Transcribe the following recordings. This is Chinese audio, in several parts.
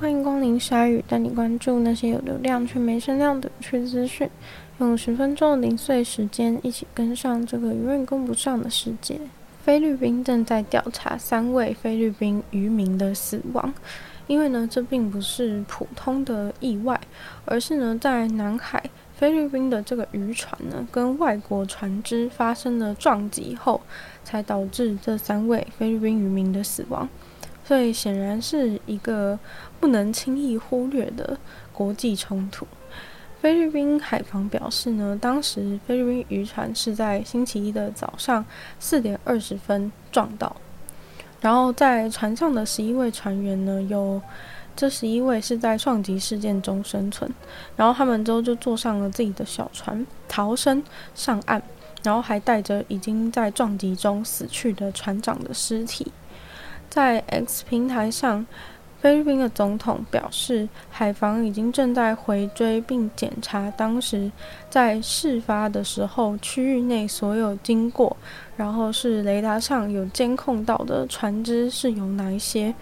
欢迎光临鲨鱼，带你关注那些有流量却没声量的有趣资讯。用十分钟的零碎时间，一起跟上这个永远跟不上的世界。菲律宾正在调查三位菲律宾渔民的死亡，因为呢，这并不是普通的意外，而是呢，在南海菲律宾的这个渔船呢，跟外国船只发生了撞击后，才导致这三位菲律宾渔民的死亡。所以显然是一个不能轻易忽略的国际冲突。菲律宾海防表示呢，当时菲律宾渔船是在星期一的早上四点二十分撞到，然后在船上的十一位船员呢，有这十一位是在撞击事件中生存，然后他们之后就坐上了自己的小船逃生上岸，然后还带着已经在撞击中死去的船长的尸体，在 X 平台上。菲律宾的总统表示，海防已经正在回追并检查当时在事发的时候区域内所有经过，然后是雷达上有监控到的船只是有哪一些。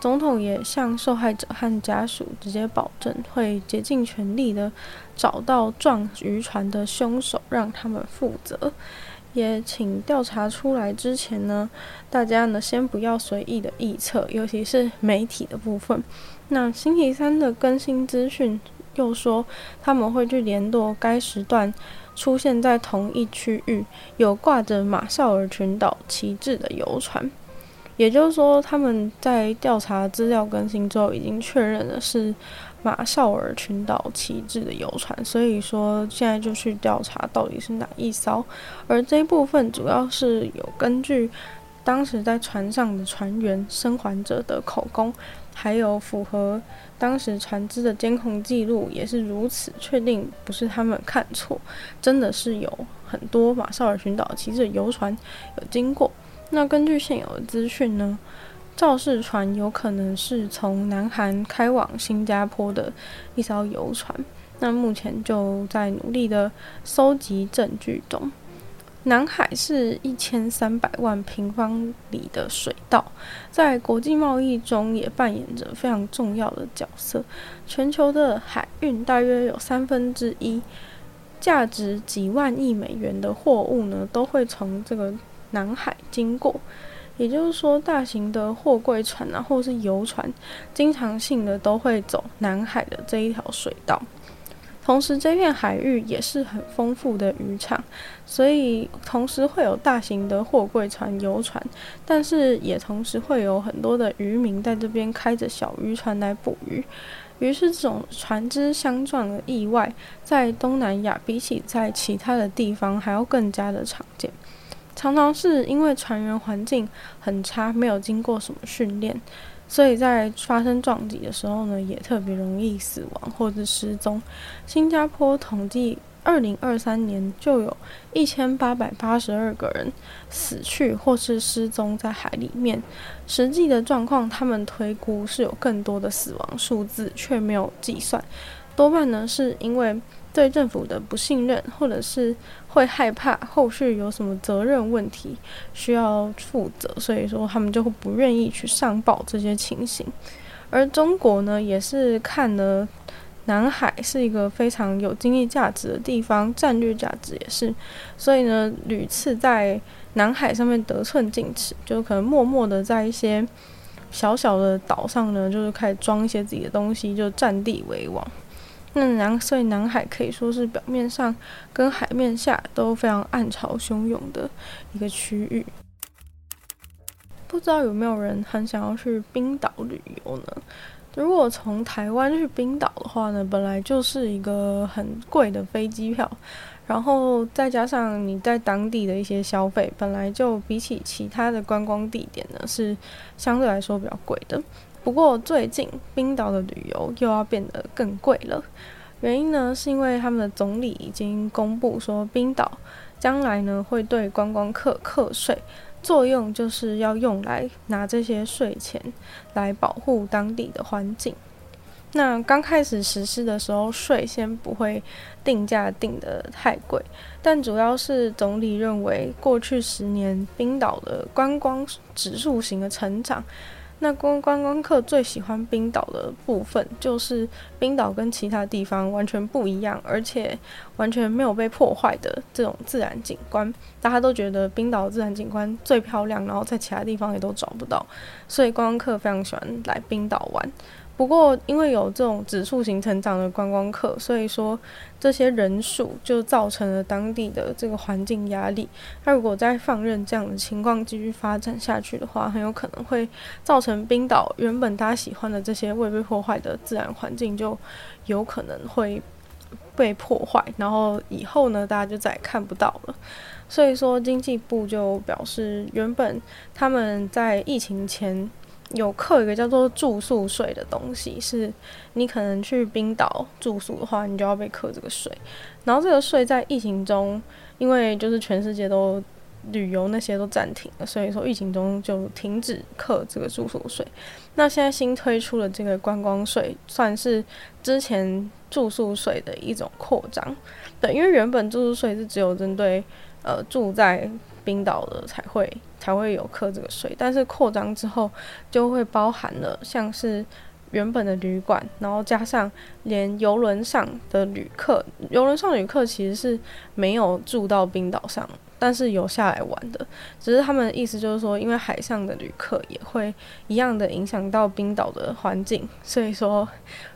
总统也向受害者和家属直接保证，会竭尽全力的找到撞渔船的凶手，让他们负责。也请调查出来之前呢，大家呢先不要随意的臆测，尤其是媒体的部分。那星期三的更新资讯又说，他们会去联络该时段出现在同一区域有挂着马绍尔群岛旗帜的游船。也就是说，他们在调查资料更新之后，已经确认的是。马绍尔群岛旗帜的游船，所以说现在就去调查到底是哪一艘，而这一部分主要是有根据当时在船上的船员生还者的口供，还有符合当时船只的监控记录，也是如此确定不是他们看错，真的是有很多马绍尔群岛旗帜的游船有经过。那根据现有的资讯呢，肇事船有可能是从南韩开往新加坡的一艘游船，那目前就在努力的搜集证据中。南海是一千三百万平方里的水道，在国际贸易中也扮演着非常重要的角色。全球的海运大约有三分之一，价值几万亿美元的货物呢，都会从这个南海经过。也就是说，大型的货柜船啊，或是游船，经常性的都会走南海的这一条水道。同时，这片海域也是很丰富的渔场，所以同时会有大型的货柜船、游船，但是也同时会有很多的渔民在这边开着小渔船来捕鱼。于是，这种船只相撞的意外，在东南亚比起在其他的地方还要更加的常见。常常是因为船员环境很差，没有经过什么训练，所以在发生撞击的时候呢，也特别容易死亡或者失踪。新加坡统计，二零二三年就有一千八百八十二个人死去或是失踪在海里面。实际的状况，他们推估是有更多的死亡数字，却没有计算。多半呢，是因为。对政府的不信任，或者是会害怕后续有什么责任问题需要负责，所以说他们就会不愿意去上报这些情形。而中国呢，也是看了南海是一个非常有经济价值的地方，战略价值也是，所以呢，屡次在南海上面得寸进尺，就可能默默的在一些小小的岛上呢，就是开始装一些自己的东西，就占地为王。那南，所以南海可以说是表面上跟海面下都非常暗潮汹涌的一个区域。不知道有没有人很想要去冰岛旅游呢？如果从台湾去冰岛的话呢，本来就是一个很贵的飞机票，然后再加上你在当地的一些消费，本来就比起其他的观光地点呢，是相对来说比较贵的。不过最近冰岛的旅游又要变得更贵了，原因呢是因为他们的总理已经公布说，冰岛将来呢会对观光客课税，作用就是要用来拿这些税钱来保护当地的环境。那刚开始实施的时候，税先不会定价定得太贵，但主要是总理认为过去十年冰岛的观光指数型的成长。那观观光客最喜欢冰岛的部分，就是冰岛跟其他地方完全不一样，而且完全没有被破坏的这种自然景观。大家都觉得冰岛的自然景观最漂亮，然后在其他地方也都找不到，所以观光客非常喜欢来冰岛玩。不过，因为有这种指数型成长的观光客，所以说这些人数就造成了当地的这个环境压力。那如果再放任这样的情况继续发展下去的话，很有可能会造成冰岛原本大家喜欢的这些未被破坏的自然环境，就有可能会被破坏。然后以后呢，大家就再也看不到了。所以说，经济部就表示，原本他们在疫情前。有扣一个叫做住宿税的东西，是你可能去冰岛住宿的话，你就要被扣这个税。然后这个税在疫情中，因为就是全世界都旅游那些都暂停了，所以说疫情中就停止扣这个住宿税。那现在新推出的这个观光税，算是之前住宿税的一种扩张。对，因为原本住宿税是只有针对呃住在冰岛的才会。才会有课这个税，但是扩张之后就会包含了像是原本的旅馆，然后加上连游轮上的旅客，游轮上旅客其实是没有住到冰岛上，但是有下来玩的，只是他们的意思就是说，因为海上的旅客也会一样的影响到冰岛的环境，所以说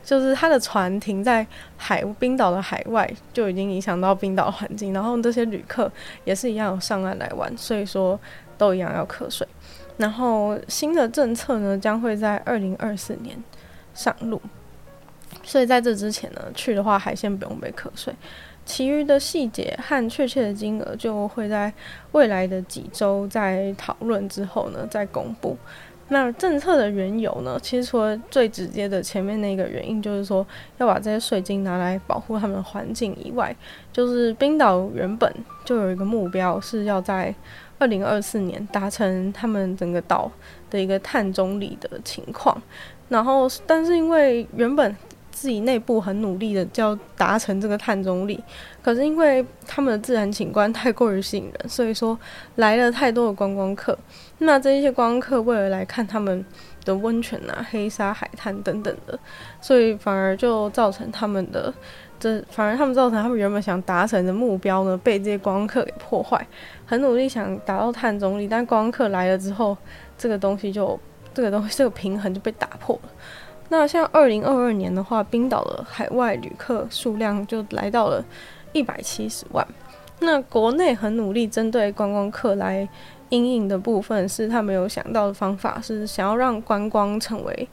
就是他的船停在海冰岛的海外就已经影响到冰岛环境，然后这些旅客也是一样有上岸来玩，所以说。都一样要课税，然后新的政策呢，将会在二零二四年上路，所以在这之前呢，去的话海鲜不用被课税，其余的细节和确切的金额就会在未来的几周在讨论之后呢再公布。那政策的缘由呢，其实除了最直接的前面那个原因，就是说要把这些税金拿来保护他们的环境以外，就是冰岛原本就有一个目标是要在。二零二四年达成他们整个岛的一个碳中离的情况，然后但是因为原本自己内部很努力的就要达成这个碳中立，可是因为他们的自然景观太过于吸引人，所以说来了太多的观光客，那这一些观光客为了来看他们的温泉啊、黑沙海滩等等的，所以反而就造成他们的。这反而他们造成他们原本想达成的目标呢，被这些观光客给破坏。很努力想达到碳中立，但观光客来了之后，这个东西就这个东西这个平衡就被打破了。那像二零二二年的话，冰岛的海外旅客数量就来到了一百七十万。那国内很努力针对观光客来因应的部分，是他们有想到的方法，是想要让观光成为。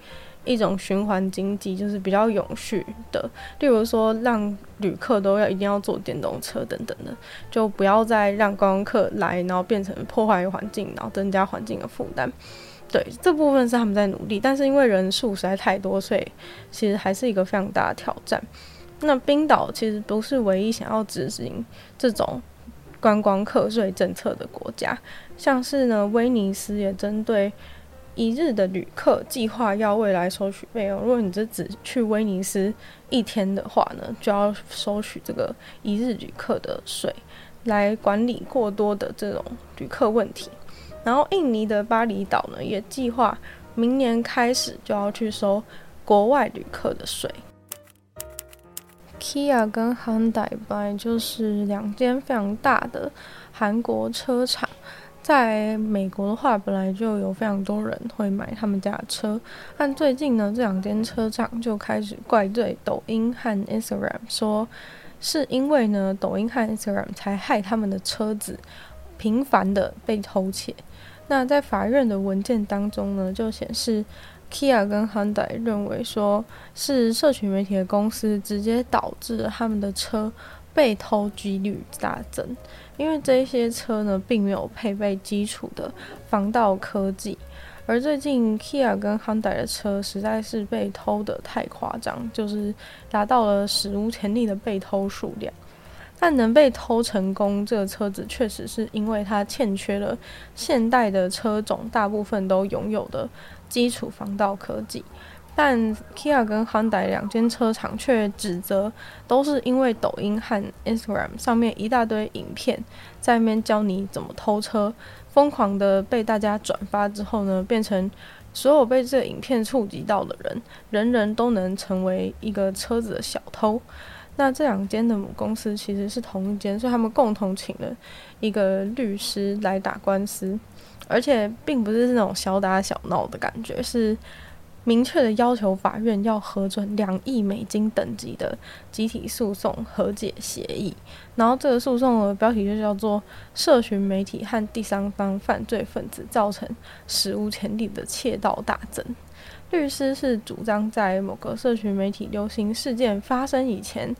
一种循环经济就是比较永续的，例如说让旅客都要一定要坐电动车等等的，就不要再让观光客来，然后变成破坏环境，然后增加环境的负担。对，这部分是他们在努力，但是因为人数实在太多，所以其实还是一个非常大的挑战。那冰岛其实不是唯一想要执行这种观光客税政策的国家，像是呢威尼斯也针对。一日的旅客计划要未来收取费用，如果你只只去威尼斯一天的话呢，就要收取这个一日旅客的税，来管理过多的这种旅客问题。然后印尼的巴厘岛呢，也计划明年开始就要去收国外旅客的税。Kia 跟 Hyundai 本来就是两间非常大的韩国车厂。在美国的话，本来就有非常多人会买他们家的车，但最近呢，这两间车厂就开始怪罪抖音和 Instagram，说是因为呢，抖音和 Instagram 才害他们的车子频繁的被偷窃。那在法院的文件当中呢，就显示 Kia 跟 Hyundai 认为说是社群媒体的公司直接导致了他们的车被偷几率大增。因为这些车呢，并没有配备基础的防盗科技，而最近 Kia 跟 Hyundai 的车实在是被偷得太夸张，就是达到了史无前例的被偷数量。但能被偷成功，这个车子确实是因为它欠缺了现代的车种大部分都拥有的基础防盗科技。但 Kia 跟 Hyundai 两间车厂却指责，都是因为抖音和 Instagram 上面一大堆影片，在那边教你怎么偷车，疯狂的被大家转发之后呢，变成所有被这个影片触及到的人，人人都能成为一个车子的小偷。那这两间的母公司其实是同一间，所以他们共同请了一个律师来打官司，而且并不是那种小打小闹的感觉，是明确的要求法院要核准两亿美金等级的集体诉讼和解协议。然后这个诉讼的标题就叫做“社群媒体和第三方犯罪分子造成史无前例的窃盗大增”。律师是主张，在某个社群媒体流行事件发生以前，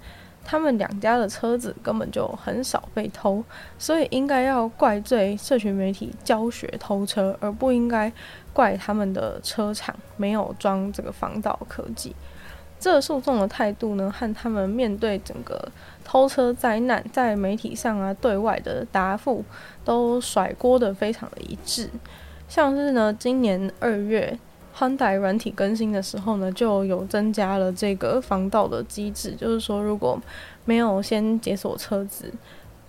他们两家的车子根本就很少被偷，所以应该要怪罪社群媒体教学偷车，而不应该怪他们的车厂没有装这个防盗科技。这诉讼的态度呢，和他们面对整个偷车灾难在媒体上啊对外的答复，都甩锅得非常的一致。像是呢，今年二月。宽带软体更新的时候呢，就有增加了这个防盗的机制，就是说如果没有先解锁车子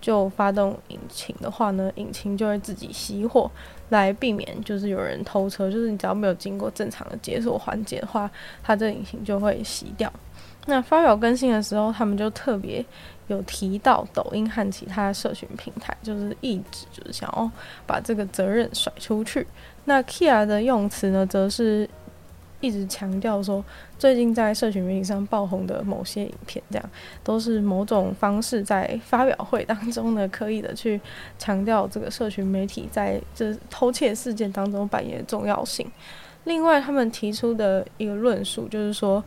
就发动引擎的话呢，引擎就会自己熄火，来避免就是有人偷车。就是你只要没有经过正常的解锁环节的话，它这引擎就会熄掉。那发表更新的时候，他们就特别有提到抖音和其他社群平台，就是一直就是想要把这个责任甩出去。那 Kia 的用词呢，则是一直强调说，最近在社群媒体上爆红的某些影片，这样都是某种方式在发表会当中呢，刻意的去强调这个社群媒体在这偷窃事件当中扮演的重要性。另外，他们提出的一个论述就是说，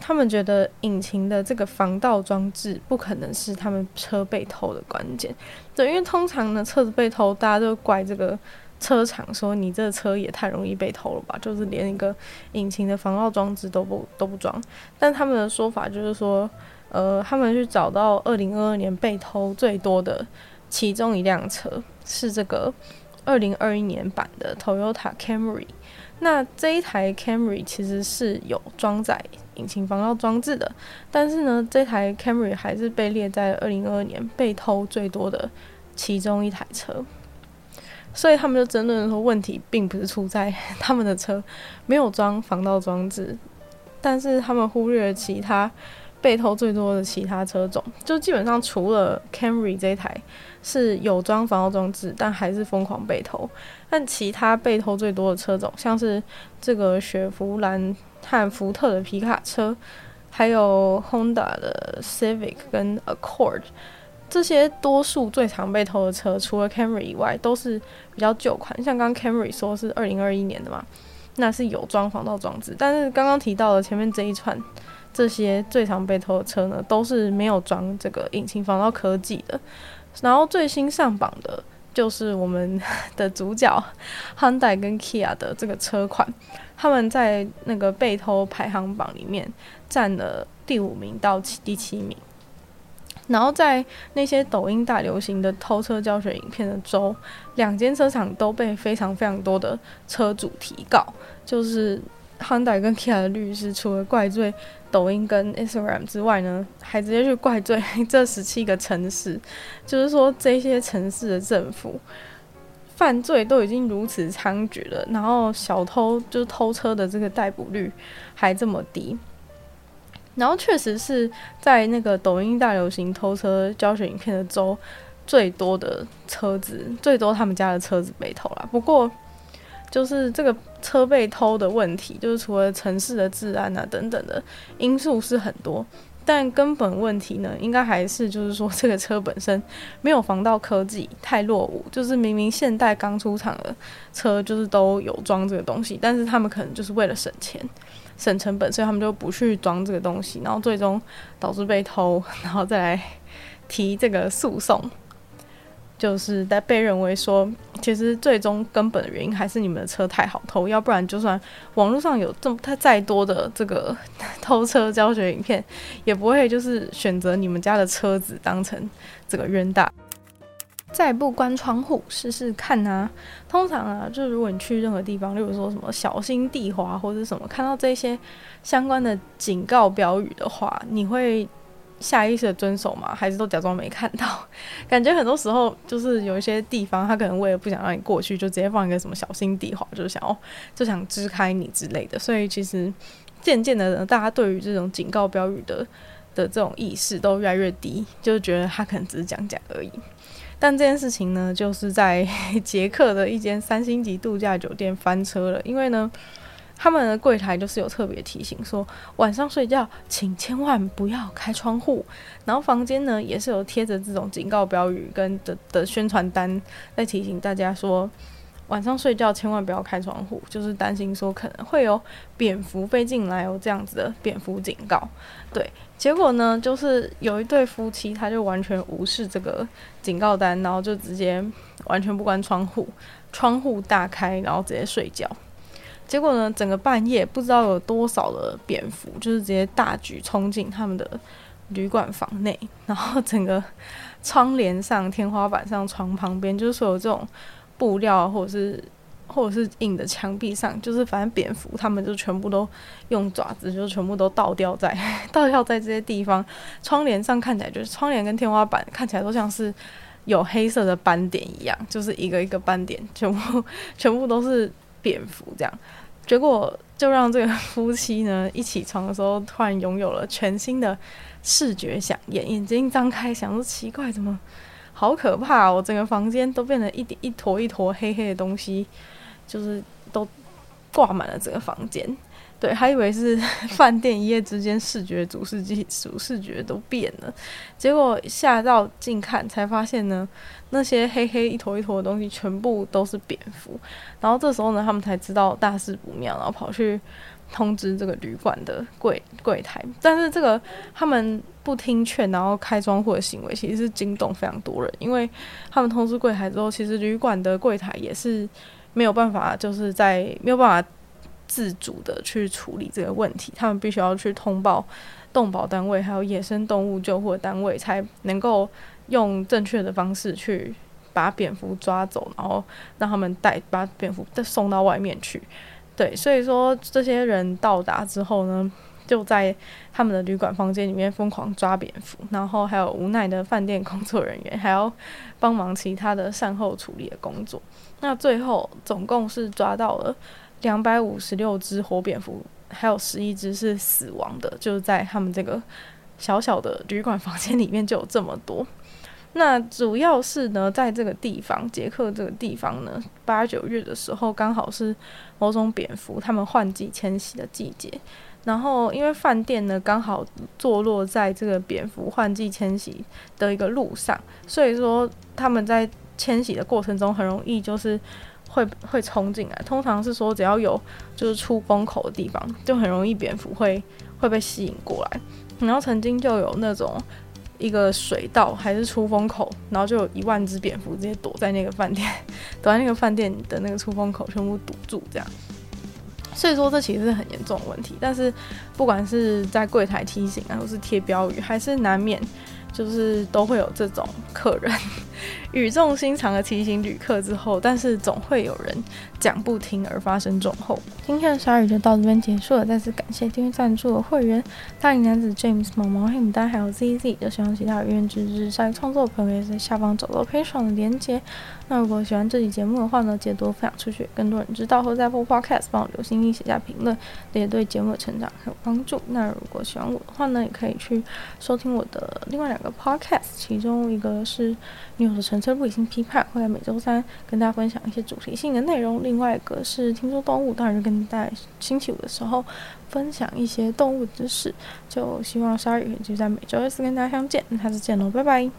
他们觉得引擎的这个防盗装置不可能是他们车被偷的关键。对，因为通常呢，车子被偷，大家都怪这个。车厂说：“你这车也太容易被偷了吧？就是连一个引擎的防盗装置都不都不装。”但他们的说法就是说，呃，他们去找到二零二二年被偷最多的其中一辆车是这个二零二一年版的 Toyota Camry。那这一台 Camry 其实是有装载引擎防盗装置的，但是呢，这台 Camry 还是被列在二零二二年被偷最多的其中一台车。所以他们就争论说，问题并不是出在 他们的车没有装防盗装置，但是他们忽略了其他被偷最多的其他车种，就基本上除了 Camry 这一台是有装防盗装置，但还是疯狂被偷。但其他被偷最多的车种，像是这个雪佛兰和福特的皮卡车，还有 Honda 的 Civic 跟 Accord。这些多数最常被偷的车，除了 Camry 以外，都是比较旧款。像刚 Camry 说是二零二一年的嘛，那是有装防盗装置。但是刚刚提到的前面这一串，这些最常被偷的车呢，都是没有装这个引擎防盗科技的。然后最新上榜的就是我们 的主角 Hyundai 跟 Kia 的这个车款，他们在那个被偷排行榜里面占了第五名到第七名。然后在那些抖音大流行的偷车教学影片的周，两间车厂都被非常非常多的车主提告，就是韩代跟 Kia 的律师，除了怪罪抖音跟 Instagram 之外呢，还直接去怪罪 这十七个城市，就是说这些城市的政府犯罪都已经如此猖獗了，然后小偷就是偷车的这个逮捕率还这么低。然后确实是在那个抖音大流行偷车教学影片的周，最多的车子，最多他们家的车子被偷了。不过，就是这个车被偷的问题，就是除了城市的治安啊等等的因素是很多，但根本问题呢，应该还是就是说这个车本身没有防盗科技，太落伍。就是明明现代刚出厂的车就是都有装这个东西，但是他们可能就是为了省钱。省成本，所以他们就不去装这个东西，然后最终导致被偷，然后再来提这个诉讼，就是在被认为说，其实最终根本的原因还是你们的车太好偷，要不然就算网络上有这么它再多的这个偷车教学影片，也不会就是选择你们家的车子当成这个冤大。再不关窗户试试看啊！通常啊，就如果你去任何地方，例如说什么小心地滑或者什么，看到这些相关的警告标语的话，你会下意识的遵守嘛，还是都假装没看到？感觉很多时候就是有一些地方，他可能为了不想让你过去，就直接放一个什么小心地滑，就是想要就想支开你之类的。所以其实渐渐的，大家对于这种警告标语的的这种意识都越来越低，就觉得他可能只是讲讲而已。但这件事情呢，就是在 捷克的一间三星级度假酒店翻车了，因为呢。他们的柜台就是有特别提醒说，晚上睡觉请千万不要开窗户。然后房间呢也是有贴着这种警告标语跟的的宣传单，在提醒大家说，晚上睡觉千万不要开窗户，就是担心说可能会有蝙蝠飞进来哦，这样子的蝙蝠警告。对，结果呢就是有一对夫妻，他就完全无视这个警告单，然后就直接完全不关窗户，窗户大开，然后直接睡觉。结果呢，整个半夜不知道有多少的蝙蝠，就是直接大举冲进他们的旅馆房内，然后整个窗帘上、天花板上、床旁边，就是所有这种布料或者是或者是硬的墙壁上，就是反正蝙蝠，他们就全部都用爪子，就全部都倒吊在 倒吊在这些地方。窗帘上看起来就是窗帘跟天花板看起来都像是有黑色的斑点一样，就是一个一个斑点，全部全部都是。蝙蝠这样，结果就让这个夫妻呢，一起床的时候，突然拥有了全新的视觉想眼，眼睛张开，想说奇怪，怎么好可怕！我整个房间都变得一点一坨一坨黑黑的东西，就是都挂满了整个房间。对，还以为是 饭店一夜之间视觉主视觉主视觉都变了，结果下到近看才发现呢，那些黑黑一坨一坨的东西全部都是蝙蝠。然后这时候呢，他们才知道大事不妙，然后跑去通知这个旅馆的柜柜台。但是这个他们不听劝，然后开窗户的行为，其实是惊动非常多人，因为他们通知柜台之后，其实旅馆的柜台也是没有办法，就是在没有办法。自主的去处理这个问题，他们必须要去通报动保单位，还有野生动物救护单位，才能够用正确的方式去把蝙蝠抓走，然后让他们带把蝙蝠送到外面去。对，所以说这些人到达之后呢，就在他们的旅馆房间里面疯狂抓蝙蝠，然后还有无奈的饭店工作人员还要帮忙其他的善后处理的工作。那最后总共是抓到了。两百五十六只活蝙蝠，还有十一只是死亡的，就是在他们这个小小的旅馆房间里面就有这么多。那主要是呢，在这个地方，捷克这个地方呢，八九月的时候刚好是某种蝙蝠他们换季迁徙的季节。然后因为饭店呢刚好坐落在这个蝙蝠换季迁徙的一个路上，所以说他们在迁徙的过程中很容易就是。会会冲进来，通常是说只要有就是出风口的地方，就很容易蝙蝠会会被吸引过来。然后曾经就有那种一个水道还是出风口，然后就有一万只蝙蝠直接躲在那个饭店，躲在那个饭店的那个出风口，全部堵住这样。所以说这其实是很严重的问题，但是不管是在柜台提醒啊，或是贴标语，还是难免。就是都会有这种客人语重心长的提醒旅客之后，但是总会有人讲不听而发生重后。今天的鲨语就到这边结束了，再次感谢订阅赞助的会员大龄男子 James、毛毛黑牡丹还有 ZZ。就希望其他有愿支持鲨鱼创作的朋友也在下方找到配爽的连接。那如果喜欢这期节目的话呢，记得多分享出去，更多人知道。或在 Apple Podcast 帮我留心并写下评论，这也对节目的成长很有帮助。那如果喜欢我的话呢，也可以去收听我的另外两个 Podcast，其中一个是女友的成纯粹不理性批判，会在每周三跟大家分享一些主题性的内容；另外一个是听说动物，当然就跟大家星期五的时候分享一些动物知识。就希望鲨鱼就在每周二四跟大家相见，下次见喽，拜拜。